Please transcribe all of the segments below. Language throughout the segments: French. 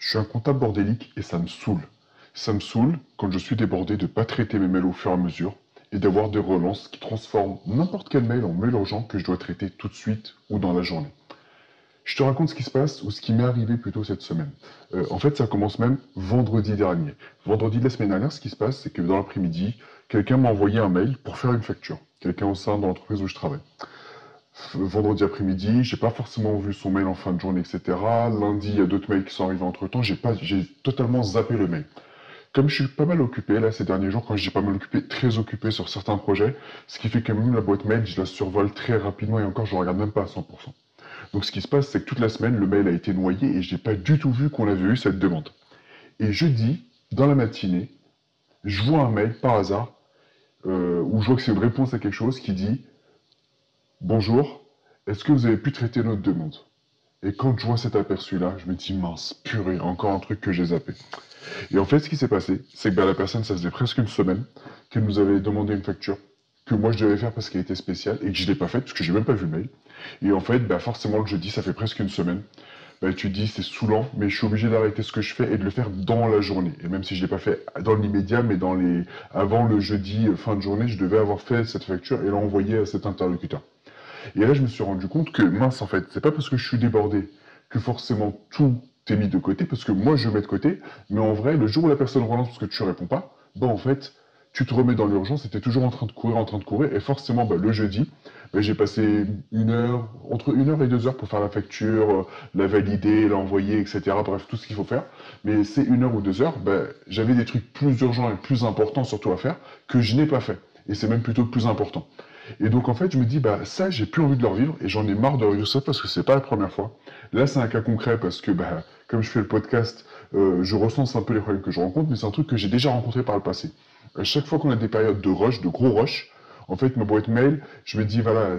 Je suis un comptable bordélique et ça me saoule. Ça me saoule quand je suis débordé de ne pas traiter mes mails au fur et à mesure et d'avoir des relances qui transforment n'importe quel mail en mail urgent que je dois traiter tout de suite ou dans la journée. Je te raconte ce qui se passe ou ce qui m'est arrivé plutôt cette semaine. Euh, en fait, ça commence même vendredi dernier. Vendredi de la semaine dernière, ce qui se passe, c'est que dans l'après-midi, quelqu'un m'a envoyé un mail pour faire une facture. Quelqu'un au sein de l'entreprise où je travaille vendredi après-midi, j'ai pas forcément vu son mail en fin de journée, etc. Lundi, il y a d'autres mails qui sont arrivés entre temps, j'ai pas, j'ai totalement zappé le mail. Comme je suis pas mal occupé là ces derniers jours, quand je dis pas mal occupé, très occupé sur certains projets, ce qui fait que même la boîte mail, je la survole très rapidement et encore je ne regarde même pas à 100%. Donc ce qui se passe, c'est que toute la semaine, le mail a été noyé et j'ai pas du tout vu qu'on avait eu cette demande. Et jeudi, dans la matinée, je vois un mail par hasard euh, où je vois que c'est une réponse à quelque chose qui dit Bonjour, est-ce que vous avez pu traiter notre demande? Et quand je vois cet aperçu-là, je me dis mince, purée, encore un truc que j'ai zappé. Et en fait, ce qui s'est passé, c'est que ben, la personne, ça faisait presque une semaine qu'elle nous avait demandé une facture que moi je devais faire parce qu'elle était spéciale et que je ne l'ai pas faite parce que j'ai même pas vu le mail. Et en fait, ben, forcément, le jeudi, ça fait presque une semaine. Ben, tu dis c'est saoulant, mais je suis obligé d'arrêter ce que je fais et de le faire dans la journée. Et même si je ne l'ai pas fait dans l'immédiat, mais dans les avant le jeudi euh, fin de journée, je devais avoir fait cette facture et l'envoyer à cet interlocuteur. Et là, je me suis rendu compte que, mince, en fait, c'est pas parce que je suis débordé que forcément tout est mis de côté, parce que moi, je mets de côté, mais en vrai, le jour où la personne relance parce que tu réponds pas, bah, en fait, tu te remets dans l'urgence et tu toujours en train de courir, en train de courir, et forcément, bah, le jeudi, bah, j'ai passé une heure, entre une heure et deux heures pour faire la facture, euh, la valider, l'envoyer, etc. Bref, tout ce qu'il faut faire. Mais c'est une heure ou deux heures, bah, j'avais des trucs plus urgents et plus importants surtout à faire que je n'ai pas fait. Et c'est même plutôt plus important. Et donc en fait, je me dis, bah ça, j'ai plus envie de le revivre et j'en ai marre de revivre ça parce que c'est pas la première fois. Là, c'est un cas concret parce que, bah, comme je fais le podcast, euh, je recense un peu les problèmes que je rencontre, mais c'est un truc que j'ai déjà rencontré par le passé. À chaque fois qu'on a des périodes de rush, de gros rush, en fait, ma boîte mail, je me dis, voilà,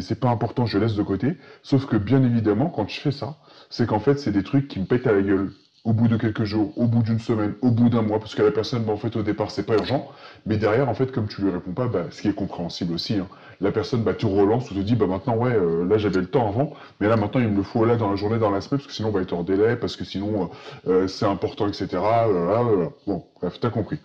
c'est pas important, je laisse de côté. Sauf que, bien évidemment, quand je fais ça, c'est qu'en fait, c'est des trucs qui me pètent à la gueule au bout de quelques jours, au bout d'une semaine, au bout d'un mois, parce que la personne, bah, en fait, au départ, c'est pas urgent, mais derrière, en fait, comme tu lui réponds pas, bah, ce qui est compréhensible aussi, hein, la personne, bah, te relance ou te dit, bah, maintenant, ouais, euh, là, j'avais le temps avant, mais là, maintenant, il me le faut là dans la journée, dans la semaine, parce que sinon, on va être hors délai, parce que sinon, euh, euh, c'est important, etc. Bon, bref, t'as compris.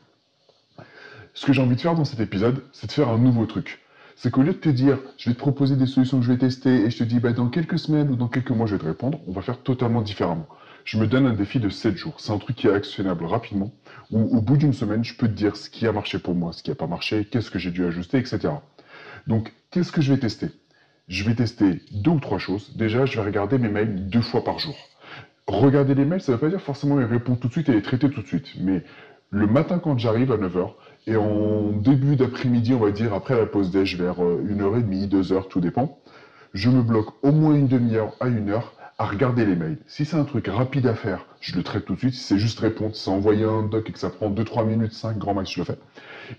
Ce que j'ai envie de faire dans cet épisode, c'est de faire un nouveau truc. C'est qu'au lieu de te dire, je vais te proposer des solutions que je vais tester, et je te dis, bah, dans quelques semaines ou dans quelques mois, je vais te répondre, on va faire totalement différemment je me donne un défi de 7 jours. C'est un truc qui est actionnable rapidement, où au bout d'une semaine, je peux te dire ce qui a marché pour moi, ce qui n'a pas marché, qu'est-ce que j'ai dû ajuster, etc. Donc, qu'est-ce que je vais tester? Je vais tester deux ou trois choses. Déjà, je vais regarder mes mails deux fois par jour. Regarder les mails, ça ne veut pas dire forcément les répondre tout de suite et les traiter tout de suite. Mais le matin quand j'arrive à 9h, et en début d'après-midi, on va dire après la pause déj, vers 1h30, euh, 2h, tout dépend, je me bloque au moins une demi-heure à une heure à regarder les mails. Si c'est un truc rapide à faire, je le traite tout de suite. Si c'est juste répondre, c'est envoyer un doc et que ça prend 2-3 minutes, 5 grand max, je le fais.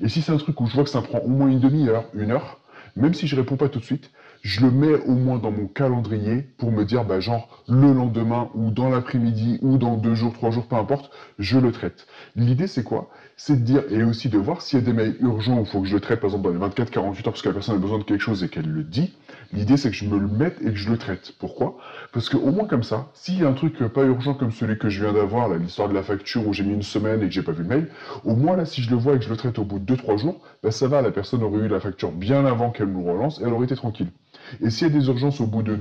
Et si c'est un truc où je vois que ça prend au moins une demi-heure, une heure, même si je réponds pas tout de suite, je le mets au moins dans mon calendrier pour me dire, bah, genre, le lendemain ou dans l'après-midi ou dans deux jours, trois jours, peu importe, je le traite. L'idée, c'est quoi? C'est de dire, et aussi de voir s'il y a des mails urgents où il faut que je le traite, par exemple, dans les 24-48 heures, parce que la personne a besoin de quelque chose et qu'elle le dit. L'idée, c'est que je me le mette et que je le traite. Pourquoi? Parce qu'au moins comme ça, s'il y a un truc pas urgent comme celui que je viens d'avoir, l'histoire de la facture où j'ai mis une semaine et que j'ai pas vu le mail, au moins là, si je le vois et que je le traite au bout de 2-3 jours, ben ça va, la personne aurait eu la facture bien avant qu'elle nous relance et elle aurait été tranquille. Et s'il y a des urgences au bout de,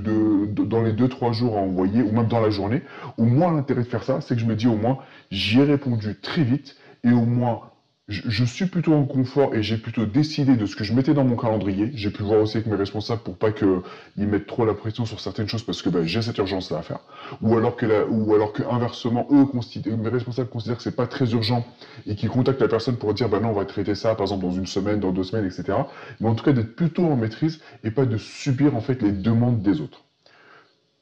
dans les 2-3 jours à envoyer, ou même dans la journée, au moins l'intérêt de faire ça, c'est que je me dis au moins, j'y ai répondu très vite, et au moins je, suis plutôt en confort et j'ai plutôt décidé de ce que je mettais dans mon calendrier. J'ai pu voir aussi avec mes responsables pour pas qu'ils mettent trop la pression sur certaines choses parce que ben, j'ai cette urgence-là à faire. Ou alors que, ou alors que inversement, eux, mes responsables considèrent que c'est pas très urgent et qu'ils contactent la personne pour dire, ben non, on va traiter ça, par exemple, dans une semaine, dans deux semaines, etc. Mais en tout cas, d'être plutôt en maîtrise et pas de subir, en fait, les demandes des autres.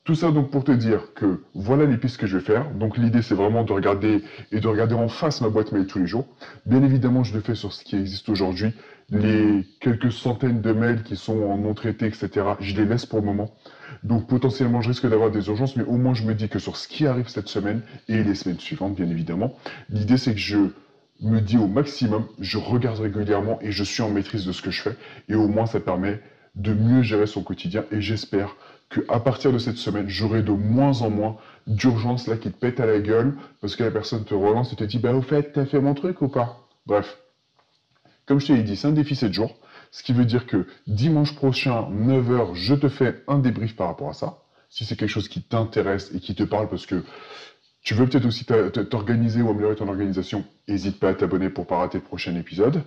Tout ça donc pour te dire que voilà les pistes que je vais faire. Donc l'idée c'est vraiment de regarder et de regarder en face ma boîte mail tous les jours. Bien évidemment je le fais sur ce qui existe aujourd'hui. Les quelques centaines de mails qui sont en non traités, etc. Je les laisse pour le moment. Donc potentiellement je risque d'avoir des urgences, mais au moins je me dis que sur ce qui arrive cette semaine et les semaines suivantes bien évidemment. L'idée c'est que je me dis au maximum, je regarde régulièrement et je suis en maîtrise de ce que je fais. Et au moins ça permet de mieux gérer son quotidien et j'espère qu'à partir de cette semaine, j'aurai de moins en moins d'urgence là qui te pète à la gueule parce que la personne te relance et te dit bah au fait t'as fait mon truc ou pas? Bref, comme je t'ai dit, c'est un défi 7 jours, ce qui veut dire que dimanche prochain 9h je te fais un débrief par rapport à ça. Si c'est quelque chose qui t'intéresse et qui te parle parce que tu veux peut-être aussi t'organiser ou améliorer ton organisation, n'hésite pas à t'abonner pour pas rater le prochain épisode.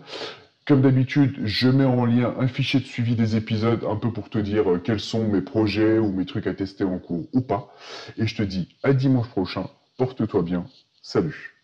Comme d'habitude, je mets en lien un fichier de suivi des épisodes, un peu pour te dire euh, quels sont mes projets ou mes trucs à tester en cours ou pas. Et je te dis à dimanche prochain. Porte-toi bien. Salut